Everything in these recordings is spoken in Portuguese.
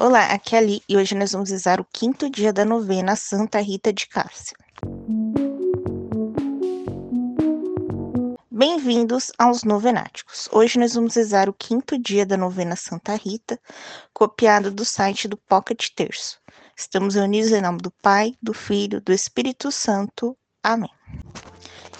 Olá, aqui é Ali e hoje nós vamos rezar o quinto dia da novena Santa Rita de Cássia. Bem-vindos aos Novenáticos. Hoje nós vamos rezar o quinto dia da novena Santa Rita, copiado do site do Pocket Terço. Estamos reunidos em nome do Pai, do Filho, do Espírito Santo. Amém.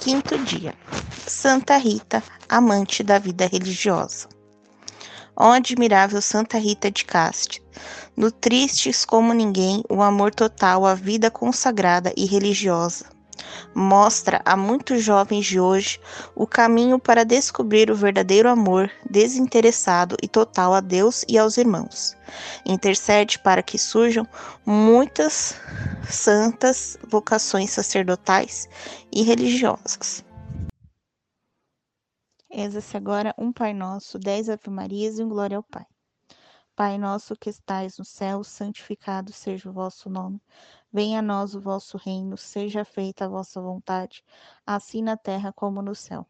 Quinto dia. Santa Rita, amante da vida religiosa. Ó admirável Santa Rita de Cássia, nutristes como ninguém o amor total à vida consagrada e religiosa. Mostra a muitos jovens de hoje o caminho para descobrir o verdadeiro amor desinteressado e total a Deus e aos irmãos. Intercede para que surjam muitas santas vocações sacerdotais e religiosas. Reza-se agora um Pai Nosso, dez Ave Marias e um Glória ao Pai. Pai nosso que estais no céu, santificado seja o vosso nome. Venha a nós o vosso reino, seja feita a vossa vontade, assim na terra como no céu.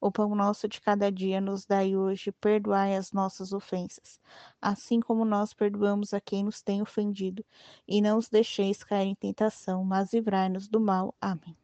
O pão nosso de cada dia nos dai hoje, perdoai as nossas ofensas, assim como nós perdoamos a quem nos tem ofendido, e não os deixeis cair em tentação, mas livrai-nos do mal. Amém.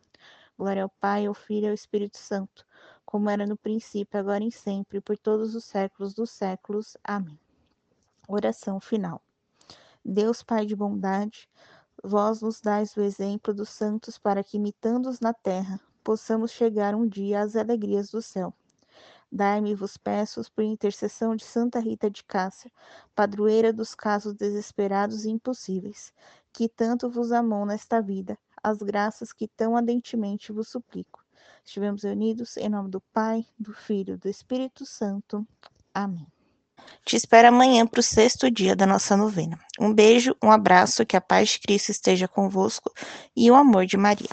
Glória ao Pai, ao Filho e ao Espírito Santo, como era no princípio, agora e sempre, por todos os séculos dos séculos. Amém. Oração final. Deus Pai de bondade, vós nos dais o exemplo dos santos para que, imitando-os na terra, possamos chegar um dia às alegrias do céu. Dai-me, vos peço, por intercessão de Santa Rita de Cássia, padroeira dos casos desesperados e impossíveis, que tanto vos amou nesta vida, as graças que tão ardentemente vos suplico. Estivemos unidos em nome do Pai, do Filho do Espírito Santo. Amém. Te espero amanhã para o sexto dia da nossa novena. Um beijo, um abraço, que a paz de Cristo esteja convosco e o amor de Maria.